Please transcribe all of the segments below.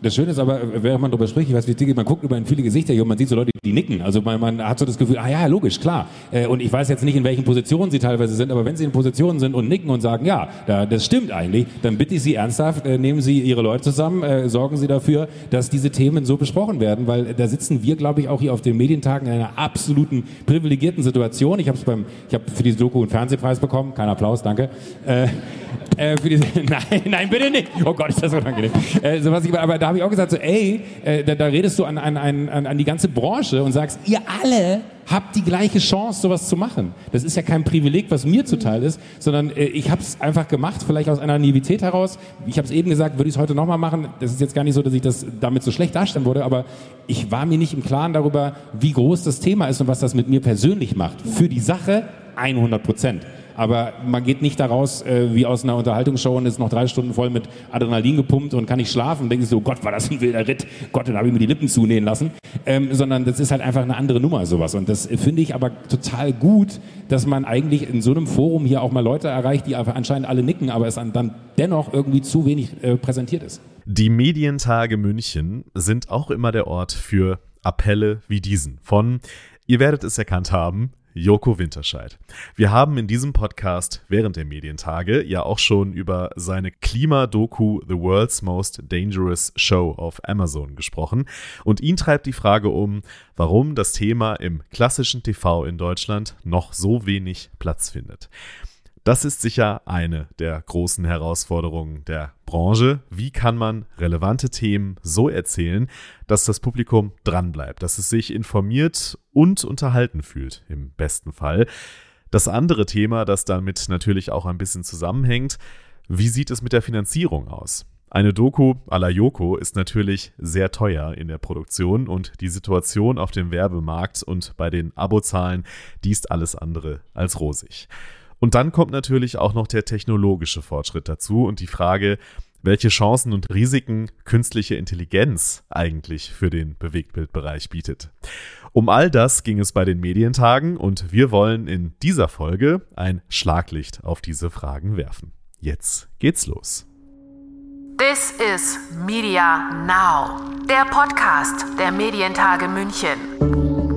Das Schöne ist aber, während man darüber spricht, ich weiß, wie man guckt über in viele Gesichter hier und man sieht so Leute, die nicken. Also man, man hat so das Gefühl, ah ja, logisch, klar. Äh, und ich weiß jetzt nicht, in welchen Positionen sie teilweise sind, aber wenn sie in Positionen sind und nicken und sagen, ja, das stimmt eigentlich, dann bitte ich Sie ernsthaft, äh, nehmen Sie Ihre Leute zusammen, äh, sorgen Sie dafür, dass diese Themen so besprochen werden, weil da sitzen wir, glaube ich, auch hier auf den Medientagen in einer absoluten privilegierten Situation. Ich habe beim, ich habe für diese Doku einen Fernsehpreis bekommen, kein Applaus, danke. Äh, diese, nein, nein, bitte nicht. Oh Gott, ist das unangenehm. Äh, so was ich, aber da habe ich auch gesagt, so, ey, äh, da, da, redest du an, an, an, an die ganze Branche und sagst, ihr alle habt die gleiche Chance, sowas zu machen. Das ist ja kein Privileg, was mir zuteil ist, sondern äh, ich habe es einfach gemacht, vielleicht aus einer Naivität heraus. Ich habe es eben gesagt, würde ich es heute nochmal machen. Das ist jetzt gar nicht so, dass ich das damit so schlecht darstellen würde, aber ich war mir nicht im Klaren darüber, wie groß das Thema ist und was das mit mir persönlich macht. Für die Sache 100 Prozent. Aber man geht nicht daraus äh, wie aus einer Unterhaltungsshow und ist noch drei Stunden voll mit Adrenalin gepumpt und kann nicht schlafen und denkt so, Gott, war das ein wilder Ritt. Gott, dann habe ich mir die Lippen zunähen lassen. Ähm, sondern das ist halt einfach eine andere Nummer, sowas. Und das finde ich aber total gut, dass man eigentlich in so einem Forum hier auch mal Leute erreicht, die anscheinend alle nicken, aber es dann dennoch irgendwie zu wenig äh, präsentiert ist. Die Medientage München sind auch immer der Ort für Appelle wie diesen von, ihr werdet es erkannt haben, Joko Winterscheid. Wir haben in diesem Podcast während der Medientage ja auch schon über seine Klimadoku The World's Most Dangerous Show auf Amazon gesprochen und ihn treibt die Frage um, warum das Thema im klassischen TV in Deutschland noch so wenig Platz findet. Das ist sicher eine der großen Herausforderungen der Branche. Wie kann man relevante Themen so erzählen, dass das Publikum dranbleibt, dass es sich informiert und unterhalten fühlt, im besten Fall. Das andere Thema, das damit natürlich auch ein bisschen zusammenhängt, wie sieht es mit der Finanzierung aus? Eine Doku à la Yoko ist natürlich sehr teuer in der Produktion und die Situation auf dem Werbemarkt und bei den Abozahlen, die ist alles andere als rosig. Und dann kommt natürlich auch noch der technologische Fortschritt dazu und die Frage, welche Chancen und Risiken künstliche Intelligenz eigentlich für den Bewegtbildbereich bietet. Um all das ging es bei den Medientagen und wir wollen in dieser Folge ein Schlaglicht auf diese Fragen werfen. Jetzt geht's los. This is Media Now, der Podcast der Medientage München.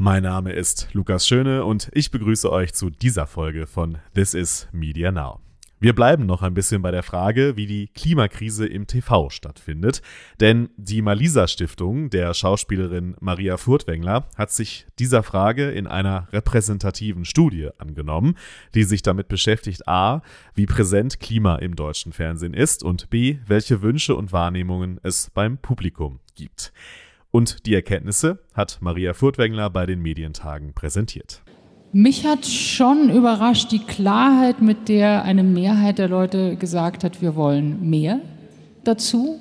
Mein Name ist Lukas Schöne und ich begrüße euch zu dieser Folge von This is Media Now. Wir bleiben noch ein bisschen bei der Frage, wie die Klimakrise im TV stattfindet, denn die Malisa Stiftung der Schauspielerin Maria Furtwängler hat sich dieser Frage in einer repräsentativen Studie angenommen, die sich damit beschäftigt, a, wie präsent Klima im deutschen Fernsehen ist und b, welche Wünsche und Wahrnehmungen es beim Publikum gibt. Und die Erkenntnisse hat Maria Furtwängler bei den Medientagen präsentiert. Mich hat schon überrascht die Klarheit, mit der eine Mehrheit der Leute gesagt hat, wir wollen mehr dazu.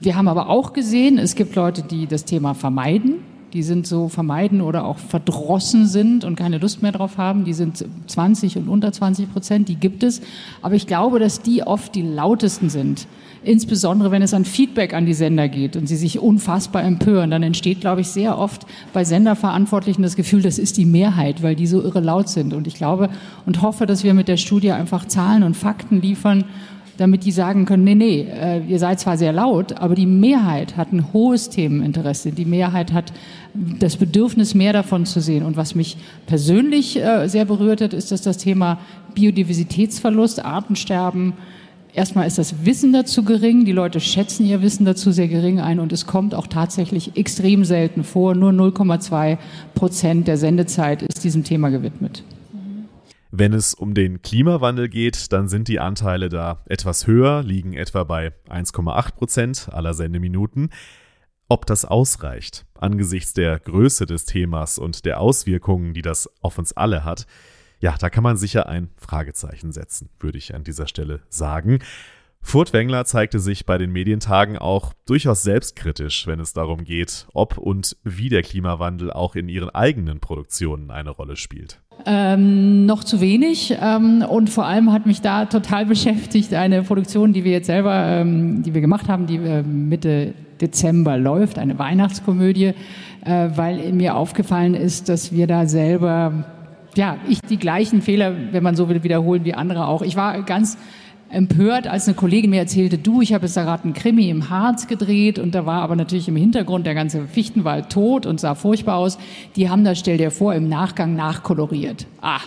Wir haben aber auch gesehen, es gibt Leute, die das Thema vermeiden. Die sind so vermeiden oder auch verdrossen sind und keine Lust mehr drauf haben. Die sind 20 und unter 20 Prozent, die gibt es. Aber ich glaube, dass die oft die lautesten sind insbesondere wenn es an Feedback an die Sender geht und sie sich unfassbar empören, dann entsteht, glaube ich, sehr oft bei Senderverantwortlichen das Gefühl, das ist die Mehrheit, weil die so irre laut sind. Und ich glaube und hoffe, dass wir mit der Studie einfach Zahlen und Fakten liefern, damit die sagen können, nee, nee, äh, ihr seid zwar sehr laut, aber die Mehrheit hat ein hohes Themeninteresse. Die Mehrheit hat das Bedürfnis, mehr davon zu sehen. Und was mich persönlich äh, sehr berührt hat, ist, dass das Thema Biodiversitätsverlust, Artensterben, Erstmal ist das Wissen dazu gering, die Leute schätzen ihr Wissen dazu sehr gering ein und es kommt auch tatsächlich extrem selten vor. Nur 0,2 Prozent der Sendezeit ist diesem Thema gewidmet. Wenn es um den Klimawandel geht, dann sind die Anteile da etwas höher, liegen etwa bei 1,8 Prozent aller Sendeminuten. Ob das ausreicht angesichts der Größe des Themas und der Auswirkungen, die das auf uns alle hat, ja, da kann man sicher ein Fragezeichen setzen, würde ich an dieser Stelle sagen. Furtwängler zeigte sich bei den Medientagen auch durchaus selbstkritisch, wenn es darum geht, ob und wie der Klimawandel auch in ihren eigenen Produktionen eine Rolle spielt. Ähm, noch zu wenig ähm, und vor allem hat mich da total beschäftigt eine Produktion, die wir jetzt selber, ähm, die wir gemacht haben, die wir Mitte Dezember läuft, eine Weihnachtskomödie, äh, weil mir aufgefallen ist, dass wir da selber, ja, ich die gleichen Fehler, wenn man so will, wiederholen wie andere auch. Ich war ganz empört, als eine Kollegin mir erzählte, du, ich habe jetzt da gerade einen Krimi im Harz gedreht und da war aber natürlich im Hintergrund der ganze Fichtenwald tot und sah furchtbar aus. Die haben da, stell dir vor, im Nachgang nachkoloriert. Ah,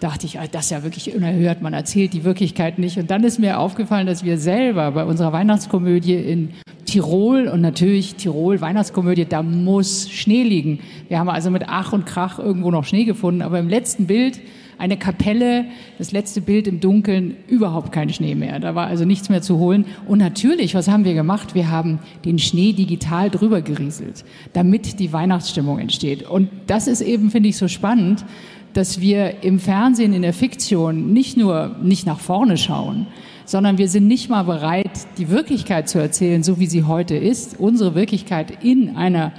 dachte ich, ah, das ist ja wirklich unerhört, man erzählt die Wirklichkeit nicht. Und dann ist mir aufgefallen, dass wir selber bei unserer Weihnachtskomödie in Tirol und natürlich Tirol, Weihnachtskomödie, da muss Schnee liegen. Wir haben also mit Ach und Krach irgendwo noch Schnee gefunden, aber im letzten Bild eine Kapelle, das letzte Bild im Dunkeln, überhaupt kein Schnee mehr. Da war also nichts mehr zu holen. Und natürlich, was haben wir gemacht? Wir haben den Schnee digital drüber gerieselt, damit die Weihnachtsstimmung entsteht. Und das ist eben, finde ich, so spannend, dass wir im Fernsehen, in der Fiktion nicht nur nicht nach vorne schauen, sondern wir sind nicht mal bereit, die Wirklichkeit zu erzählen, so wie sie heute ist, unsere Wirklichkeit in einer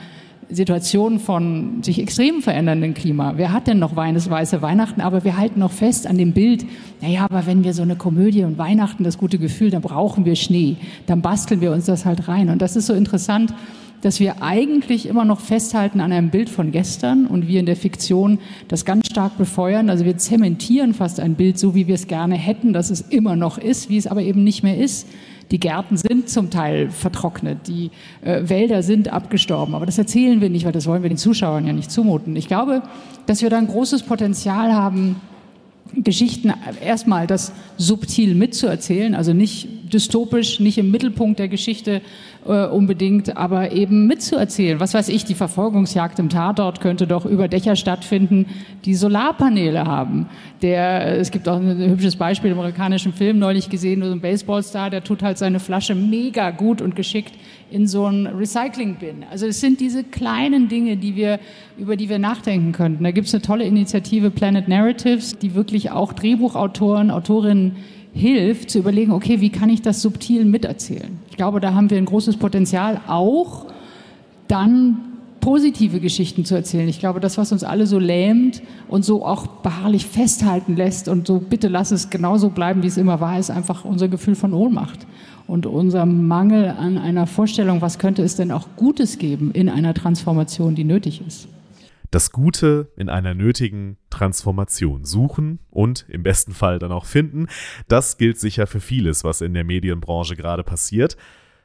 Situation von sich extrem verändernden Klima. Wer hat denn noch weines weiße Weihnachten? Aber wir halten noch fest an dem Bild, naja, aber wenn wir so eine Komödie und Weihnachten, das gute Gefühl, dann brauchen wir Schnee. Dann basteln wir uns das halt rein. Und das ist so interessant, dass wir eigentlich immer noch festhalten an einem Bild von gestern und wir in der Fiktion das ganz stark befeuern. Also wir zementieren fast ein Bild so, wie wir es gerne hätten, dass es immer noch ist, wie es aber eben nicht mehr ist. Die Gärten sind zum Teil vertrocknet, die äh, Wälder sind abgestorben, aber das erzählen wir nicht, weil das wollen wir den Zuschauern ja nicht zumuten. Ich glaube, dass wir da ein großes Potenzial haben, Geschichten erstmal das subtil mitzuerzählen, also nicht dystopisch, nicht im Mittelpunkt der Geschichte äh, unbedingt, aber eben mitzuerzählen. Was weiß ich, die Verfolgungsjagd im Tatort könnte doch über Dächer stattfinden, die Solarpaneele haben. Der, es gibt auch ein hübsches Beispiel im amerikanischen Film neulich gesehen, so ein Baseballstar, der tut halt seine Flasche mega gut und geschickt in so ein Recycling-Bin. Also es sind diese kleinen Dinge, die wir, über die wir nachdenken könnten. Da gibt es eine tolle Initiative Planet Narratives, die wirklich auch Drehbuchautoren, Autorinnen hilft, zu überlegen, okay, wie kann ich das subtil miterzählen? Ich glaube, da haben wir ein großes Potenzial, auch dann positive Geschichten zu erzählen. Ich glaube, das, was uns alle so lähmt und so auch beharrlich festhalten lässt und so, bitte lass es genauso bleiben, wie es immer war, ist einfach unser Gefühl von Ohnmacht und unser Mangel an einer Vorstellung, was könnte es denn auch Gutes geben in einer Transformation, die nötig ist das Gute in einer nötigen Transformation suchen und im besten Fall dann auch finden. Das gilt sicher für vieles, was in der Medienbranche gerade passiert.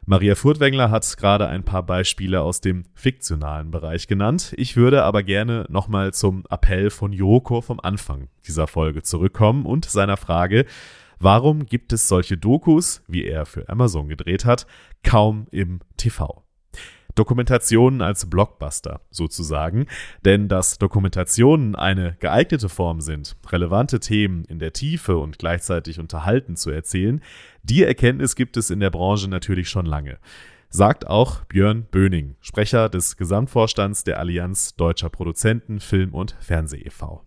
Maria Furtwängler hat gerade ein paar Beispiele aus dem fiktionalen Bereich genannt. Ich würde aber gerne nochmal zum Appell von Joko vom Anfang dieser Folge zurückkommen und seiner Frage, warum gibt es solche Dokus, wie er für Amazon gedreht hat, kaum im TV? Dokumentationen als Blockbuster sozusagen, denn dass Dokumentationen eine geeignete Form sind, relevante Themen in der Tiefe und gleichzeitig unterhalten zu erzählen, die Erkenntnis gibt es in der Branche natürlich schon lange. Sagt auch Björn Böning, Sprecher des Gesamtvorstands der Allianz Deutscher Produzenten Film und Fernseh e.V.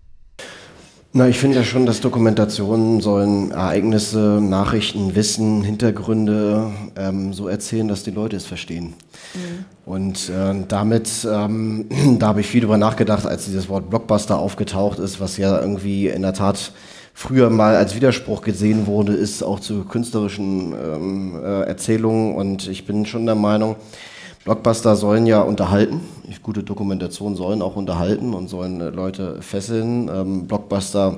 Na, ich finde ja schon, dass Dokumentationen sollen Ereignisse, Nachrichten, Wissen, Hintergründe ähm, so erzählen, dass die Leute es verstehen. Mhm. Und äh, damit, ähm, da habe ich viel drüber nachgedacht, als dieses Wort Blockbuster aufgetaucht ist, was ja irgendwie in der Tat früher mal als Widerspruch gesehen wurde, ist auch zu künstlerischen ähm, äh, Erzählungen. Und ich bin schon der Meinung, Blockbuster sollen ja unterhalten. Gute Dokumentationen sollen auch unterhalten und sollen äh, Leute fesseln. Ähm, Blockbuster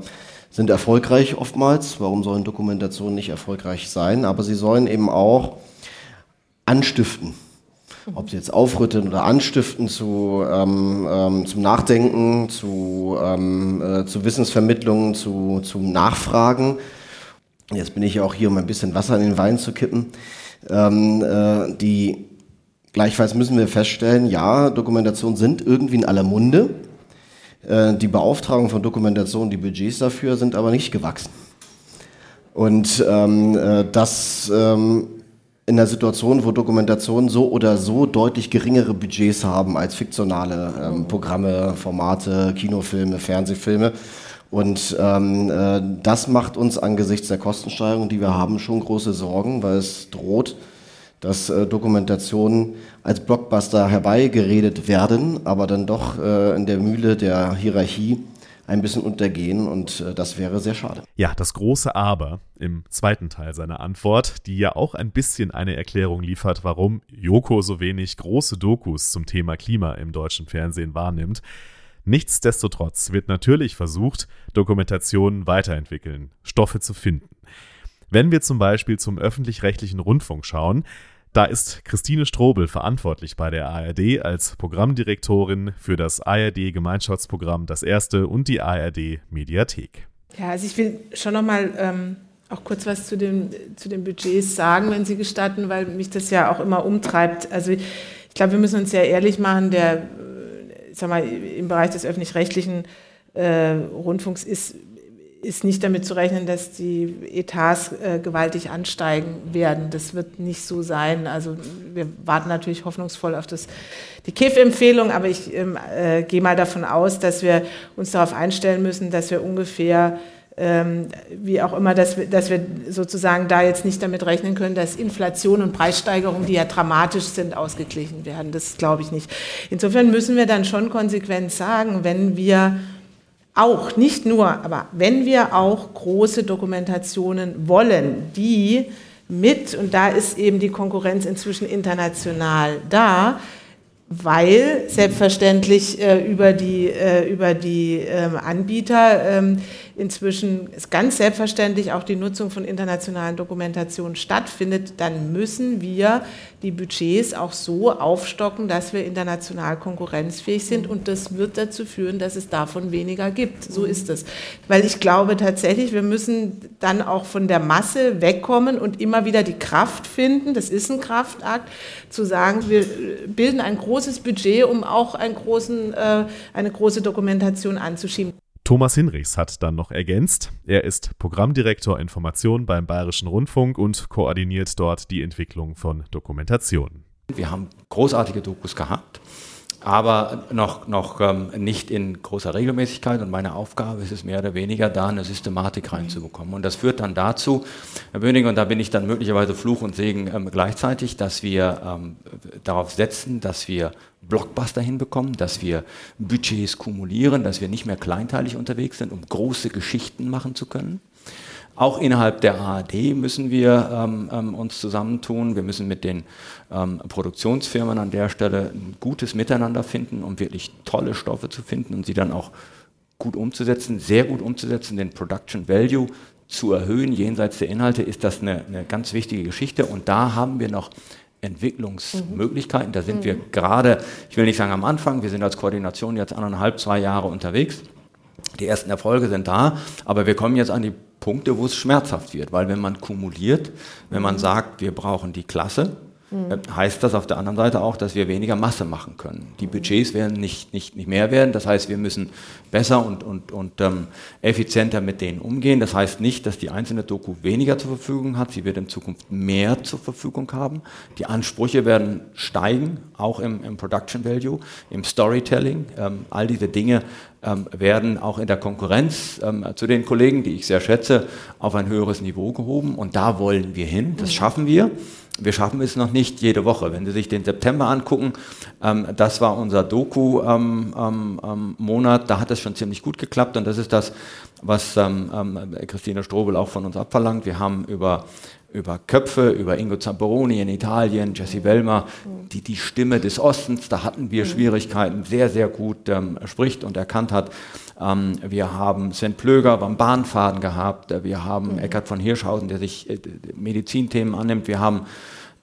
sind erfolgreich oftmals. Warum sollen Dokumentationen nicht erfolgreich sein? Aber sie sollen eben auch anstiften. Ob sie jetzt aufrütteln oder anstiften zu, ähm, ähm, zum Nachdenken, zu, ähm, äh, zu Wissensvermittlung, zu, zum Nachfragen. Jetzt bin ich ja auch hier, um ein bisschen Wasser in den Wein zu kippen. Ähm, äh, die Gleichfalls müssen wir feststellen, ja, Dokumentationen sind irgendwie in aller Munde. Äh, die Beauftragung von Dokumentation, die Budgets dafür sind aber nicht gewachsen. Und ähm, äh, das ähm, in der Situation, wo Dokumentationen so oder so deutlich geringere Budgets haben als fiktionale ähm, Programme, Formate, Kinofilme, Fernsehfilme. Und ähm, äh, das macht uns angesichts der Kostensteigerung, die wir haben, schon große Sorgen, weil es droht, dass äh, Dokumentationen als Blockbuster herbeigeredet werden, aber dann doch äh, in der Mühle der Hierarchie ein bisschen untergehen und äh, das wäre sehr schade. Ja, das große Aber im zweiten Teil seiner Antwort, die ja auch ein bisschen eine Erklärung liefert, warum Joko so wenig große Dokus zum Thema Klima im deutschen Fernsehen wahrnimmt. Nichtsdestotrotz wird natürlich versucht, Dokumentationen weiterentwickeln, Stoffe zu finden. Wenn wir zum Beispiel zum öffentlich-rechtlichen Rundfunk schauen, da ist Christine Strobel verantwortlich bei der ARD als Programmdirektorin für das ARD Gemeinschaftsprogramm Das Erste und die ARD Mediathek. Ja, also ich will schon noch mal ähm, auch kurz was zu den, zu den Budgets sagen, wenn Sie gestatten, weil mich das ja auch immer umtreibt. Also ich glaube, wir müssen uns ja ehrlich machen, der, ich sag mal, im Bereich des öffentlich-rechtlichen äh, Rundfunks ist ist nicht damit zu rechnen, dass die Etats äh, gewaltig ansteigen werden. Das wird nicht so sein. Also wir warten natürlich hoffnungsvoll auf das, die KIF-Empfehlung, aber ich ähm, äh, gehe mal davon aus, dass wir uns darauf einstellen müssen, dass wir ungefähr ähm, wie auch immer, dass wir, dass wir sozusagen da jetzt nicht damit rechnen können, dass Inflation und Preissteigerungen, die ja dramatisch sind, ausgeglichen werden. Das glaube ich nicht. Insofern müssen wir dann schon konsequent sagen, wenn wir auch, nicht nur, aber wenn wir auch große Dokumentationen wollen, die mit, und da ist eben die Konkurrenz inzwischen international da, weil selbstverständlich äh, über die, äh, über die äh, Anbieter ähm, inzwischen ist ganz selbstverständlich auch die Nutzung von internationalen Dokumentationen stattfindet, dann müssen wir die Budgets auch so aufstocken, dass wir international konkurrenzfähig sind und das wird dazu führen, dass es davon weniger gibt. So ist es. Weil ich glaube tatsächlich, wir müssen dann auch von der Masse wegkommen und immer wieder die Kraft finden, das ist ein Kraftakt, zu sagen, wir bilden ein großes Budget, um auch einen großen, äh, eine große Dokumentation anzuschieben. Thomas Hinrichs hat dann noch ergänzt, er ist Programmdirektor Information beim Bayerischen Rundfunk und koordiniert dort die Entwicklung von Dokumentationen. Wir haben großartige Dokus gehabt aber noch, noch ähm, nicht in großer Regelmäßigkeit. Und meine Aufgabe ist es mehr oder weniger, da eine Systematik reinzubekommen. Und das führt dann dazu, Herr Böning, und da bin ich dann möglicherweise Fluch und Segen ähm, gleichzeitig, dass wir ähm, darauf setzen, dass wir Blockbuster hinbekommen, dass wir Budgets kumulieren, dass wir nicht mehr kleinteilig unterwegs sind, um große Geschichten machen zu können. Auch innerhalb der ARD müssen wir ähm, ähm, uns zusammentun. Wir müssen mit den ähm, Produktionsfirmen an der Stelle ein gutes Miteinander finden, um wirklich tolle Stoffe zu finden und sie dann auch gut umzusetzen, sehr gut umzusetzen, den Production Value zu erhöhen. Jenseits der Inhalte ist das eine, eine ganz wichtige Geschichte und da haben wir noch Entwicklungsmöglichkeiten. Da sind wir gerade, ich will nicht sagen am Anfang, wir sind als Koordination jetzt anderthalb, zwei Jahre unterwegs. Die ersten Erfolge sind da, aber wir kommen jetzt an die Punkte, wo es schmerzhaft wird, weil wenn man kumuliert, wenn man sagt, wir brauchen die Klasse, mhm. heißt das auf der anderen Seite auch, dass wir weniger Masse machen können. Die Budgets werden nicht, nicht, nicht mehr werden, das heißt, wir müssen besser und, und, und ähm, effizienter mit denen umgehen. Das heißt nicht, dass die einzelne Doku weniger zur Verfügung hat, sie wird in Zukunft mehr zur Verfügung haben. Die Ansprüche werden steigen, auch im, im Production Value, im Storytelling. Ähm, all diese Dinge ähm, werden auch in der Konkurrenz ähm, zu den Kollegen, die ich sehr schätze, auf ein höheres Niveau gehoben. Und da wollen wir hin. Das schaffen wir. Wir schaffen es noch nicht jede Woche. Wenn Sie sich den September angucken, ähm, das war unser Doku-Monat, ähm, ähm, da hat es schon ziemlich gut geklappt und das ist das, was ähm, ähm, Christine Strobel auch von uns abverlangt. Wir haben über über Köpfe, über Ingo Zamperoni in Italien, Jesse Wellmer, die die Stimme des Ostens, da hatten wir Schwierigkeiten, sehr, sehr gut ähm, spricht und erkannt hat. Ähm, wir haben Sven Plöger beim Bahnfaden gehabt, wir haben mhm. Eckhard von Hirschhausen, der sich äh, Medizinthemen annimmt, wir haben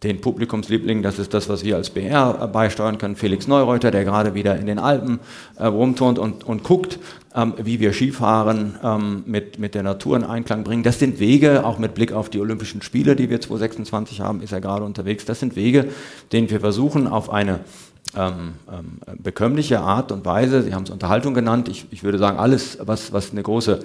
den Publikumsliebling, das ist das, was wir als BR beisteuern können, Felix Neureuter, der gerade wieder in den Alpen äh, rumturnt und, und guckt, ähm, wie wir Skifahren ähm, mit, mit der Natur in Einklang bringen. Das sind Wege, auch mit Blick auf die Olympischen Spiele, die wir 2026 haben, ist er gerade unterwegs. Das sind Wege, denen wir versuchen, auf eine ähm, ähm, bekömmliche Art und Weise, Sie haben es Unterhaltung genannt, ich, ich würde sagen, alles, was, was eine große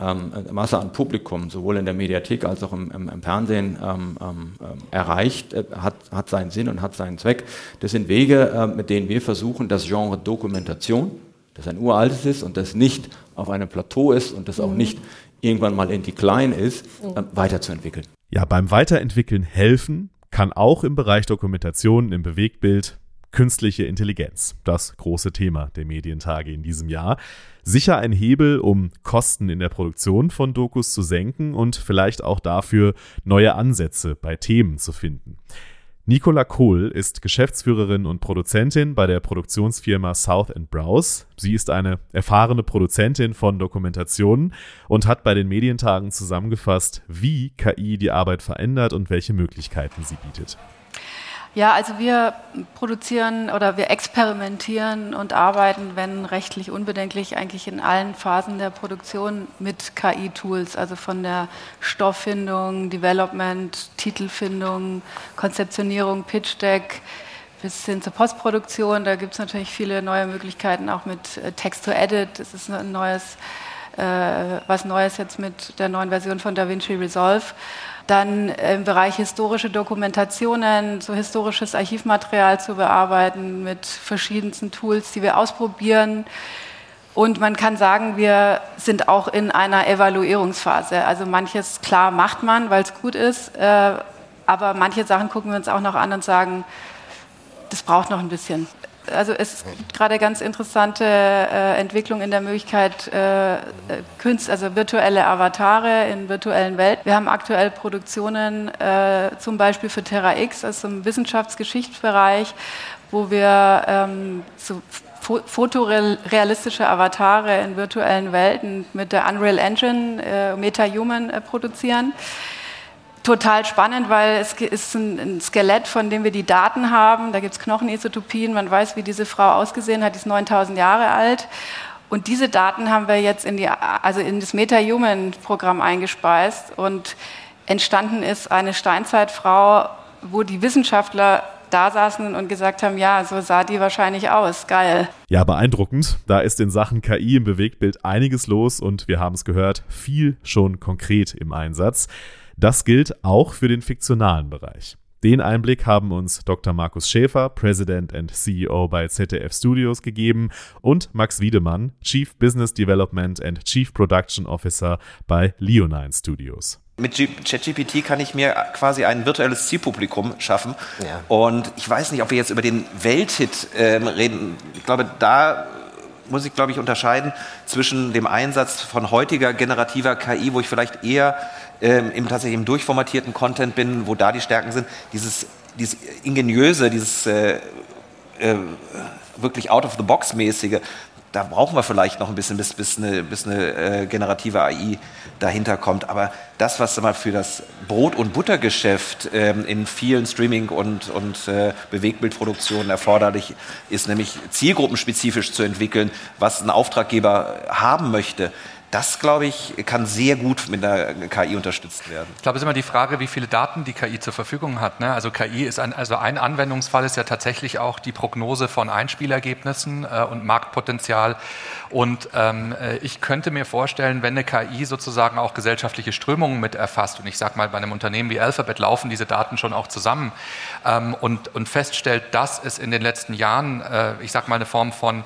ähm, Masse an Publikum, sowohl in der Mediathek als auch im, im, im Fernsehen ähm, ähm, erreicht, äh, hat, hat seinen Sinn und hat seinen Zweck. Das sind Wege, äh, mit denen wir versuchen, das Genre Dokumentation, das ein uraltes ist und das nicht auf einem Plateau ist und das auch mhm. nicht irgendwann mal in Decline ist, äh, weiterzuentwickeln. Ja, beim Weiterentwickeln helfen kann auch im Bereich Dokumentation im Bewegtbild künstliche Intelligenz, das große Thema der Medientage in diesem Jahr. Sicher ein Hebel, um Kosten in der Produktion von Dokus zu senken und vielleicht auch dafür neue Ansätze bei Themen zu finden. Nicola Kohl ist Geschäftsführerin und Produzentin bei der Produktionsfirma South Browse. Sie ist eine erfahrene Produzentin von Dokumentationen und hat bei den Medientagen zusammengefasst, wie KI die Arbeit verändert und welche Möglichkeiten sie bietet. Ja, also wir produzieren oder wir experimentieren und arbeiten, wenn rechtlich unbedenklich, eigentlich in allen Phasen der Produktion mit KI-Tools, also von der Stofffindung, Development, Titelfindung, Konzeptionierung, Pitch Deck bis hin zur Postproduktion. Da gibt es natürlich viele neue Möglichkeiten, auch mit äh, Text-to-Edit. Das ist ein neues, was Neues jetzt mit der neuen Version von DaVinci Resolve. Dann im Bereich historische Dokumentationen, so historisches Archivmaterial zu bearbeiten mit verschiedensten Tools, die wir ausprobieren. Und man kann sagen, wir sind auch in einer Evaluierungsphase. Also manches klar macht man, weil es gut ist, äh, aber manche Sachen gucken wir uns auch noch an und sagen, das braucht noch ein bisschen also es gibt gerade ganz interessante äh, Entwicklung in der Möglichkeit, äh, Künst, also virtuelle Avatare in virtuellen Welten. Wir haben aktuell Produktionen, äh, zum Beispiel für Terra X, also im Wissenschaftsgeschichtsbereich, wo wir ähm, so fotorealistische Avatare in virtuellen Welten mit der Unreal Engine äh, MetaHuman äh, produzieren total spannend, weil es ist ein, Skelett, von dem wir die Daten haben. Da gibt es Knochenisotopien, man weiß, wie diese Frau ausgesehen hat, die ist 9000 Jahre alt. Und diese Daten haben wir jetzt in, die, also in das Meta-Human-Programm eingespeist und entstanden ist eine Steinzeitfrau, wo die Wissenschaftler da saßen und gesagt haben, ja, so sah die wahrscheinlich aus. Geil. Ja, beeindruckend. Da ist in Sachen KI im Bewegtbild einiges los und wir haben es gehört, viel schon konkret im Einsatz. Das gilt auch für den fiktionalen Bereich. Den Einblick haben uns Dr. Markus Schäfer, President and CEO bei ZDF Studios gegeben und Max Wiedemann, Chief Business Development and Chief Production Officer bei Leonine Studios. Mit ChatGPT kann ich mir quasi ein virtuelles Zielpublikum schaffen. Ja. Und ich weiß nicht, ob wir jetzt über den Welthit äh, reden. Ich glaube, da muss ich, glaube ich, unterscheiden zwischen dem Einsatz von heutiger generativer KI, wo ich vielleicht eher ähm, im tatsächlich im durchformatierten Content bin, wo da die Stärken sind, dieses, dieses ingeniöse, dieses äh, äh, wirklich out of the box mäßige, da brauchen wir vielleicht noch ein bisschen, bis, bis eine, bis eine äh, generative AI dahinter kommt. Aber das, was mal für das Brot- und Buttergeschäft ähm, in vielen Streaming- und, und äh, Bewegbildproduktionen erforderlich ist, nämlich zielgruppenspezifisch zu entwickeln, was ein Auftraggeber haben möchte, das, glaube ich, kann sehr gut mit einer KI unterstützt werden. Ich glaube, es ist immer die Frage, wie viele Daten die KI zur Verfügung hat. Ne? Also KI ist ein, also ein Anwendungsfall ist ja tatsächlich auch die Prognose von Einspielergebnissen äh, und Marktpotenzial. Und ähm, äh, ich könnte mir vorstellen, wenn eine KI sozusagen auch gesellschaftliche Strömungen mit erfasst, und ich sage mal, bei einem Unternehmen wie Alphabet laufen diese Daten schon auch zusammen ähm, und, und feststellt, dass es in den letzten Jahren, äh, ich sage mal, eine Form von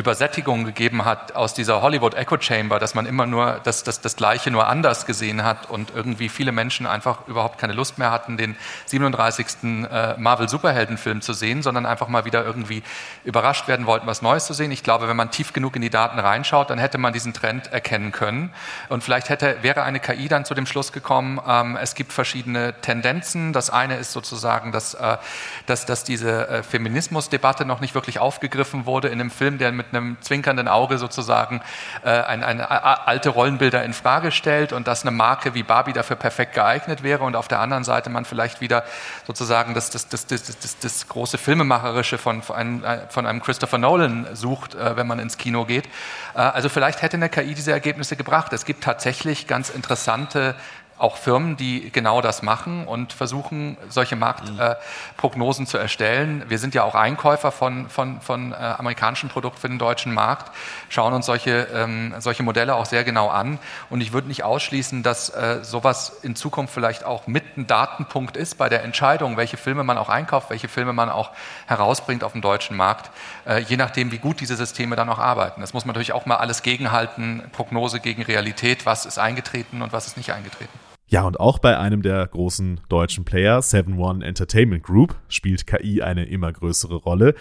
Übersättigung gegeben hat aus dieser Hollywood Echo Chamber, dass man immer nur das, das, das Gleiche nur anders gesehen hat und irgendwie viele Menschen einfach überhaupt keine Lust mehr hatten, den 37. Äh, Marvel-Superheldenfilm zu sehen, sondern einfach mal wieder irgendwie überrascht werden wollten, was Neues zu sehen. Ich glaube, wenn man tief genug in die Daten reinschaut, dann hätte man diesen Trend erkennen können. Und vielleicht hätte, wäre eine KI dann zu dem Schluss gekommen, ähm, es gibt verschiedene Tendenzen. Das eine ist sozusagen, dass, äh, dass, dass diese äh, Feminismusdebatte noch nicht wirklich aufgegriffen wurde in einem Film, der mit einem zwinkernden Auge sozusagen äh, ein, eine alte Rollenbilder in Frage stellt und dass eine Marke wie Barbie dafür perfekt geeignet wäre und auf der anderen Seite man vielleicht wieder sozusagen das, das, das, das, das, das große Filmemacherische von, von, einem, äh, von einem Christopher Nolan sucht, äh, wenn man ins Kino geht. Äh, also vielleicht hätte eine KI diese Ergebnisse gebracht. Es gibt tatsächlich ganz interessante auch Firmen, die genau das machen und versuchen, solche Marktprognosen äh, zu erstellen. Wir sind ja auch Einkäufer von, von, von äh, amerikanischen Produkten für den deutschen Markt, schauen uns solche, ähm, solche Modelle auch sehr genau an. Und ich würde nicht ausschließen, dass äh, sowas in Zukunft vielleicht auch mit ein Datenpunkt ist bei der Entscheidung, welche Filme man auch einkauft, welche Filme man auch herausbringt auf dem deutschen Markt, äh, je nachdem, wie gut diese Systeme dann auch arbeiten. Das muss man natürlich auch mal alles gegenhalten, Prognose gegen Realität, was ist eingetreten und was ist nicht eingetreten. Ja, und auch bei einem der großen deutschen Player, 7-One Entertainment Group, spielt KI eine immer größere Rolle,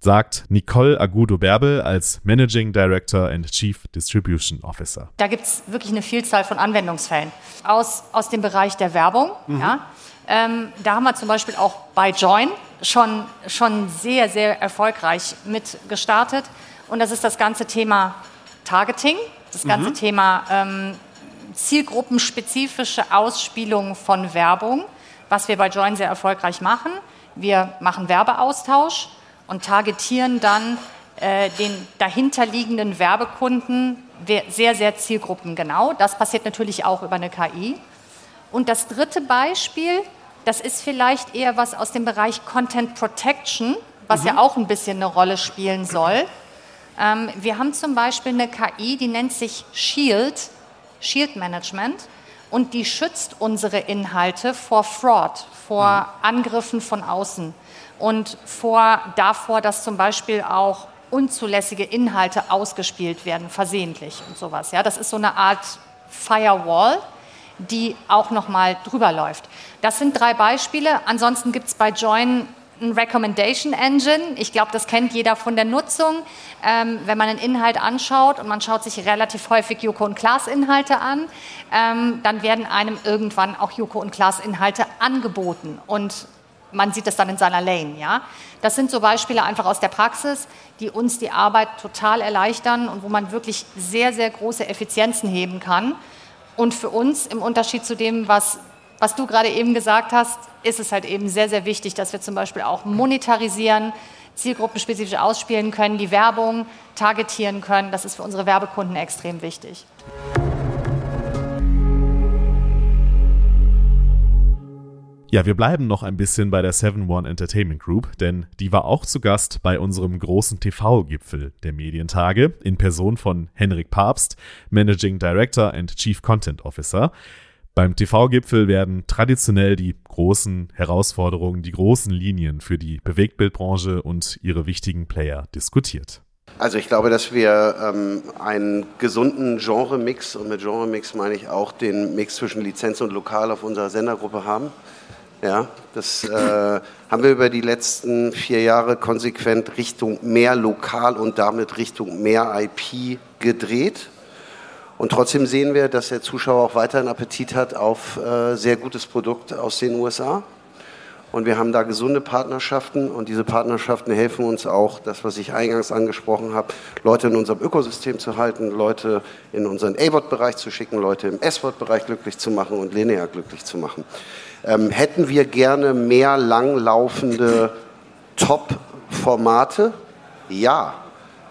sagt Nicole Agudo-Bärbel als Managing Director and Chief Distribution Officer. Da gibt es wirklich eine Vielzahl von Anwendungsfällen aus, aus dem Bereich der Werbung. Mhm. Ja. Ähm, da haben wir zum Beispiel auch bei Join schon, schon sehr, sehr erfolgreich mit gestartet. Und das ist das ganze Thema Targeting, das ganze mhm. Thema ähm, zielgruppenspezifische Ausspielung von Werbung, was wir bei Join sehr erfolgreich machen. Wir machen Werbeaustausch und targetieren dann äh, den dahinterliegenden Werbekunden sehr, sehr zielgruppengenau. Das passiert natürlich auch über eine KI. Und das dritte Beispiel, das ist vielleicht eher was aus dem Bereich Content Protection, was mhm. ja auch ein bisschen eine Rolle spielen soll. Ähm, wir haben zum Beispiel eine KI, die nennt sich Shield. Shield Management und die schützt unsere Inhalte vor Fraud, vor mhm. Angriffen von außen und vor, davor, dass zum Beispiel auch unzulässige Inhalte ausgespielt werden, versehentlich und sowas. Ja, das ist so eine Art Firewall, die auch noch mal drüber läuft. Das sind drei Beispiele. Ansonsten gibt es bei Join ein Recommendation Engine. Ich glaube, das kennt jeder von der Nutzung. Ähm, wenn man einen Inhalt anschaut und man schaut sich relativ häufig Joko und Klaas Inhalte an, ähm, dann werden einem irgendwann auch Joko und Klaas Inhalte angeboten und man sieht das dann in seiner Lane. Ja? Das sind so Beispiele einfach aus der Praxis, die uns die Arbeit total erleichtern und wo man wirklich sehr, sehr große Effizienzen heben kann. Und für uns im Unterschied zu dem, was was du gerade eben gesagt hast, ist es halt eben sehr, sehr wichtig, dass wir zum Beispiel auch monetarisieren, zielgruppenspezifisch ausspielen können, die Werbung targetieren können. Das ist für unsere Werbekunden extrem wichtig. Ja, wir bleiben noch ein bisschen bei der 7-One Entertainment Group, denn die war auch zu Gast bei unserem großen TV-Gipfel der Medientage in Person von Henrik Papst, Managing Director and Chief Content Officer. Beim TV-Gipfel werden traditionell die großen Herausforderungen, die großen Linien für die Bewegtbildbranche und ihre wichtigen Player diskutiert. Also ich glaube, dass wir ähm, einen gesunden Genre-Mix und mit Genre-Mix meine ich auch den Mix zwischen Lizenz und Lokal auf unserer Sendergruppe haben. Ja, das äh, haben wir über die letzten vier Jahre konsequent Richtung mehr Lokal und damit Richtung mehr IP gedreht. Und trotzdem sehen wir, dass der Zuschauer auch weiterhin Appetit hat auf äh, sehr gutes Produkt aus den USA. Und wir haben da gesunde Partnerschaften und diese Partnerschaften helfen uns auch, das, was ich eingangs angesprochen habe, Leute in unserem Ökosystem zu halten, Leute in unseren A-Wort-Bereich zu schicken, Leute im S-Wort-Bereich glücklich zu machen und linear glücklich zu machen. Ähm, hätten wir gerne mehr langlaufende Top-Formate? Ja,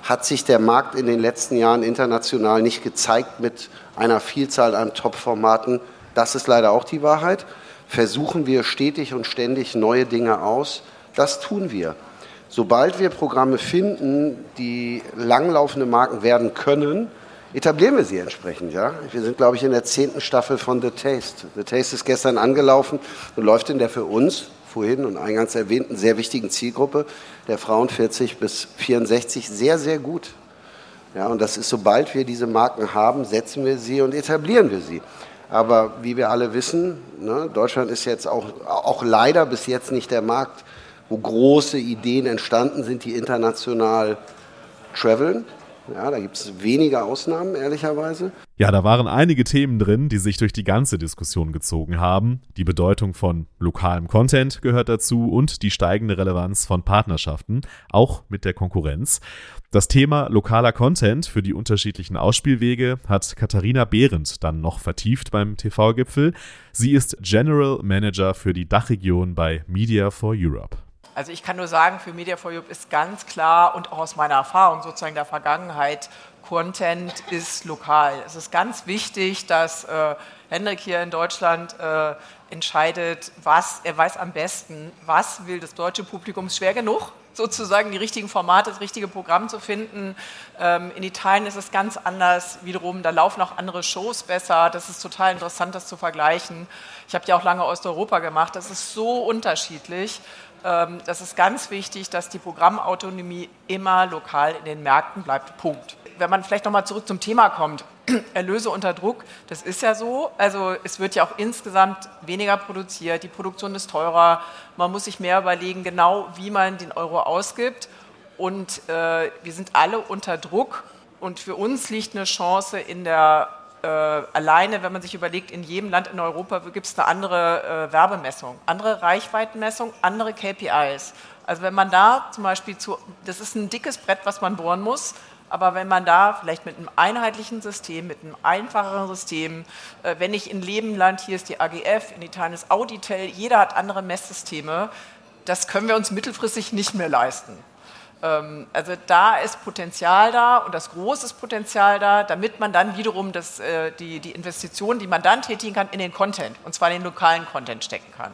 hat sich der Markt in den letzten Jahren international nicht gezeigt mit einer Vielzahl an Top-Formaten. Das ist leider auch die Wahrheit. Versuchen wir stetig und ständig neue Dinge aus. Das tun wir. Sobald wir Programme finden, die langlaufende Marken werden können, etablieren wir sie entsprechend. Ja? Wir sind, glaube ich, in der zehnten Staffel von The Taste. The Taste ist gestern angelaufen und läuft in der für uns vorhin und eingangs erwähnten sehr wichtigen Zielgruppe der Frauen 40 bis 64 sehr, sehr gut. Ja, und das ist, sobald wir diese Marken haben, setzen wir sie und etablieren wir sie. Aber wie wir alle wissen, ne, Deutschland ist jetzt auch, auch leider bis jetzt nicht der Markt, wo große Ideen entstanden sind, die international traveln. Ja, da gibt es weniger Ausnahmen, ehrlicherweise. Ja, da waren einige Themen drin, die sich durch die ganze Diskussion gezogen haben. Die Bedeutung von lokalem Content gehört dazu und die steigende Relevanz von Partnerschaften, auch mit der Konkurrenz. Das Thema lokaler Content für die unterschiedlichen Ausspielwege hat Katharina Behrendt dann noch vertieft beim TV-Gipfel. Sie ist General Manager für die Dachregion bei Media for Europe. Also ich kann nur sagen, für Media for Europe ist ganz klar und auch aus meiner Erfahrung sozusagen der Vergangenheit, Content ist lokal. Es ist ganz wichtig, dass äh, Hendrik hier in Deutschland äh, entscheidet, was er weiß am besten, was will das deutsche Publikum. Ist schwer genug, sozusagen die richtigen Formate, das richtige Programm zu finden. Ähm, in Italien ist es ganz anders. Wiederum, da laufen auch andere Shows besser. Das ist total interessant, das zu vergleichen. Ich habe ja auch lange Osteuropa gemacht. Das ist so unterschiedlich. Ähm, das ist ganz wichtig, dass die Programmautonomie immer lokal in den Märkten bleibt. Punkt. wenn man vielleicht nochmal zurück zum Thema kommt, Erlöse unter Druck, das ist ja so. Also es wird ja auch insgesamt weniger produziert, die Produktion ist teurer, man muss sich mehr überlegen, genau wie man den Euro ausgibt. Und äh, wir sind alle unter Druck und für uns liegt eine Chance in der äh, alleine, wenn man sich überlegt, in jedem Land in Europa gibt es eine andere äh, Werbemessung, andere Reichweitenmessung, andere KPIs. Also wenn man da zum Beispiel zu, das ist ein dickes Brett, was man bohren muss, aber wenn man da vielleicht mit einem einheitlichen System, mit einem einfacheren System, äh, wenn ich in Lebenland, hier ist die AGF, in Italien ist Auditel, jeder hat andere Messsysteme, das können wir uns mittelfristig nicht mehr leisten. Ähm, also da ist Potenzial da und das große Potenzial da, damit man dann wiederum das, äh, die, die Investitionen, die man dann tätigen kann, in den Content, und zwar in den lokalen Content stecken kann.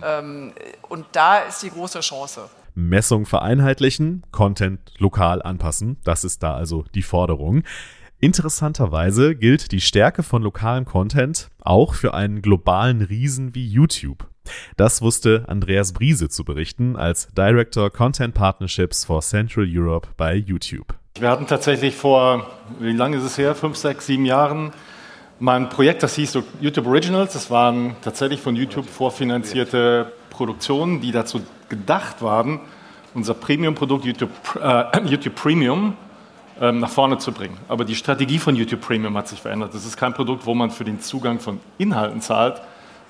Mhm. Und da ist die große Chance. Messung vereinheitlichen, Content lokal anpassen, das ist da also die Forderung. Interessanterweise gilt die Stärke von lokalem Content auch für einen globalen Riesen wie YouTube. Das wusste Andreas Briese zu berichten als Director Content Partnerships for Central Europe bei YouTube. Wir hatten tatsächlich vor, wie lange ist es her? Fünf, sechs, sieben Jahren mal ein Projekt, das hieß YouTube Originals. Das waren tatsächlich von YouTube vorfinanzierte Produktionen, die dazu gedacht waren, unser Premium-Produkt YouTube, äh, YouTube Premium ähm, nach vorne zu bringen. Aber die Strategie von YouTube Premium hat sich verändert. Das ist kein Produkt, wo man für den Zugang von Inhalten zahlt,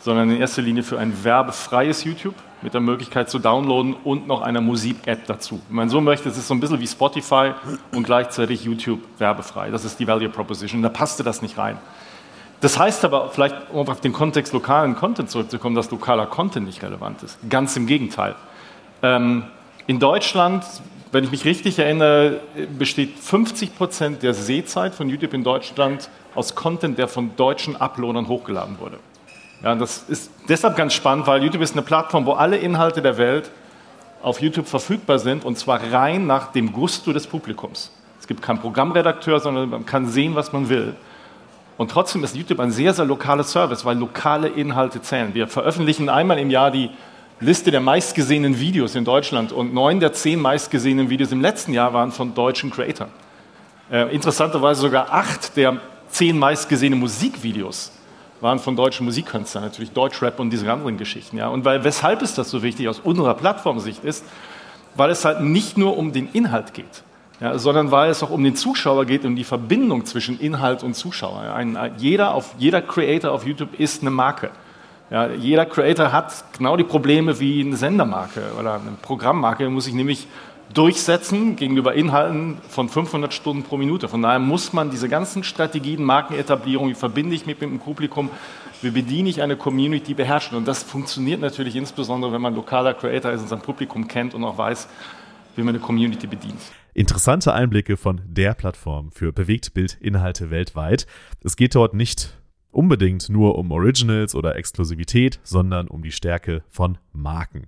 sondern in erster Linie für ein werbefreies YouTube mit der Möglichkeit zu downloaden und noch einer Musik-App dazu. Wenn man so möchte, es ist so ein bisschen wie Spotify und gleichzeitig YouTube werbefrei. Das ist die Value Proposition. Da passte das nicht rein. Das heißt aber, vielleicht um auf den Kontext lokalen Content zurückzukommen, dass lokaler Content nicht relevant ist. Ganz im Gegenteil. Ähm, in Deutschland, wenn ich mich richtig erinnere, besteht 50 Prozent der Sehzeit von YouTube in Deutschland aus Content, der von deutschen Uploadern hochgeladen wurde. Ja, das ist deshalb ganz spannend, weil YouTube ist eine Plattform, wo alle Inhalte der Welt auf YouTube verfügbar sind und zwar rein nach dem Gusto des Publikums. Es gibt keinen Programmredakteur, sondern man kann sehen, was man will. Und trotzdem ist YouTube ein sehr, sehr lokales Service, weil lokale Inhalte zählen. Wir veröffentlichen einmal im Jahr die Liste der meistgesehenen Videos in Deutschland und neun der zehn meistgesehenen Videos im letzten Jahr waren von deutschen Creators. Äh, interessanterweise sogar acht der zehn meistgesehenen Musikvideos waren von deutschen Musikkünstlern, natürlich Deutschrap und diese anderen Geschichten. Ja. Und weil, weshalb ist das so wichtig aus unserer Plattformsicht ist, weil es halt nicht nur um den Inhalt geht, ja, sondern weil es auch um den Zuschauer geht, um die Verbindung zwischen Inhalt und Zuschauer. Ein, jeder, auf, jeder Creator auf YouTube ist eine Marke. Ja, jeder Creator hat genau die Probleme wie eine Sendermarke oder eine Programmmarke, muss sich nämlich durchsetzen gegenüber Inhalten von 500 Stunden pro Minute. Von daher muss man diese ganzen Strategien, Markenetablierung, wie verbinde ich mich mit dem Publikum, wie bediene ich eine Community beherrschen. Und das funktioniert natürlich insbesondere, wenn man lokaler Creator ist und sein Publikum kennt und auch weiß, wie man eine Community bedient. Interessante Einblicke von der Plattform für Bewegtbildinhalte weltweit. Es geht dort nicht unbedingt nur um Originals oder Exklusivität, sondern um die Stärke von Marken.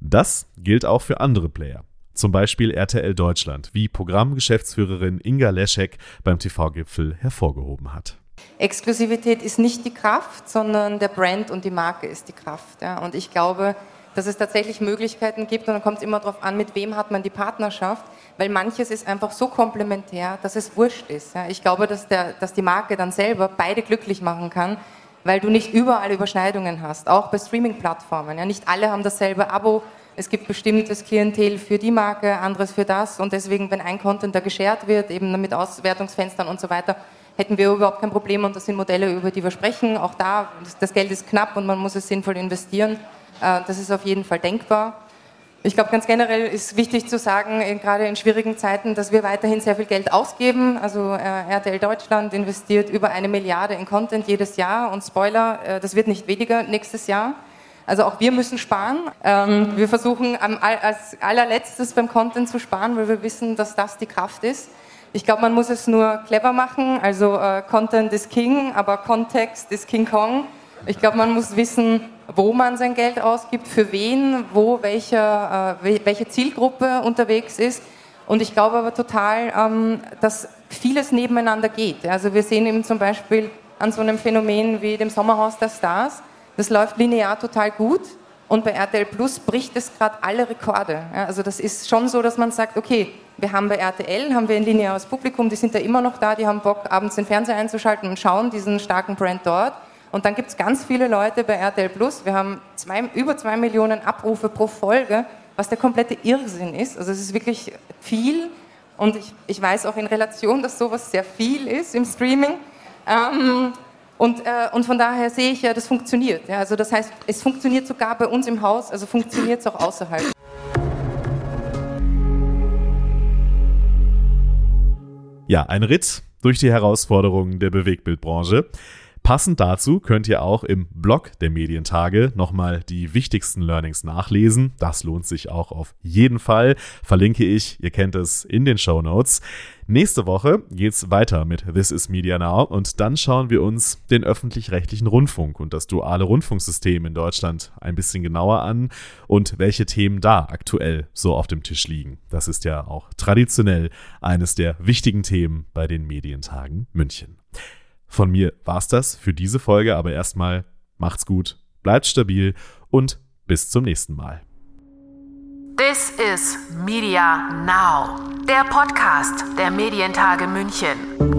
Das gilt auch für andere Player. Zum Beispiel RTL Deutschland, wie Programmgeschäftsführerin Inga Leschek beim TV-Gipfel hervorgehoben hat. Exklusivität ist nicht die Kraft, sondern der Brand und die Marke ist die Kraft. Ja. Und ich glaube, dass es tatsächlich Möglichkeiten gibt und dann kommt es immer darauf an, mit wem hat man die Partnerschaft, weil manches ist einfach so komplementär, dass es wurscht ist. Ja. Ich glaube, dass, der, dass die Marke dann selber beide glücklich machen kann, weil du nicht überall Überschneidungen hast, auch bei Streaming-Plattformen. Ja. Nicht alle haben dasselbe Abo, es gibt bestimmtes Klientel für die Marke, anderes für das und deswegen, wenn ein Content da geshared wird, eben mit Auswertungsfenstern und so weiter, hätten wir überhaupt kein Problem und das sind Modelle, über die wir sprechen. Auch da, das Geld ist knapp und man muss es sinnvoll investieren. Äh, das ist auf jeden Fall denkbar. Ich glaube, ganz generell ist wichtig zu sagen, gerade in schwierigen Zeiten, dass wir weiterhin sehr viel Geld ausgeben. Also äh, RTL Deutschland investiert über eine Milliarde in Content jedes Jahr und Spoiler, äh, das wird nicht weniger nächstes Jahr. Also auch wir müssen sparen. Ähm, wir versuchen als allerletztes beim Content zu sparen, weil wir wissen, dass das die Kraft ist. Ich glaube, man muss es nur clever machen. Also äh, Content ist King, aber Kontext ist King Kong. Ich glaube, man muss wissen, wo man sein Geld ausgibt, für wen, wo welche, äh, welche Zielgruppe unterwegs ist. Und ich glaube aber total, ähm, dass vieles nebeneinander geht. Also wir sehen eben zum Beispiel an so einem Phänomen wie dem Sommerhaus der Stars, das läuft linear total gut. Und bei RTL Plus bricht es gerade alle Rekorde. Ja, also das ist schon so, dass man sagt, okay, wir haben bei RTL, haben wir ein lineares Publikum, die sind da immer noch da, die haben Bock, abends den Fernseher einzuschalten und schauen diesen starken Brand dort. Und dann gibt es ganz viele Leute bei RTL Plus. Wir haben zwei, über zwei Millionen Abrufe pro Folge, was der komplette Irrsinn ist. Also es ist wirklich viel. Und ich, ich weiß auch in Relation, dass sowas sehr viel ist im Streaming. Ähm, und, äh, und von daher sehe ich ja, das funktioniert. Ja, also das heißt, es funktioniert sogar bei uns im Haus, also funktioniert es auch außerhalb. Ja, ein Ritt durch die Herausforderungen der Bewegtbildbranche. Passend dazu könnt ihr auch im Blog der Medientage nochmal die wichtigsten Learnings nachlesen. Das lohnt sich auch auf jeden Fall. Verlinke ich, ihr kennt es, in den Show Notes. Nächste Woche geht's weiter mit This is Media Now und dann schauen wir uns den öffentlich-rechtlichen Rundfunk und das duale Rundfunksystem in Deutschland ein bisschen genauer an und welche Themen da aktuell so auf dem Tisch liegen. Das ist ja auch traditionell eines der wichtigen Themen bei den Medientagen München. Von mir war's das für diese Folge, aber erstmal macht's gut, bleibt stabil und bis zum nächsten Mal. This is Media Now, der Podcast der Medientage München.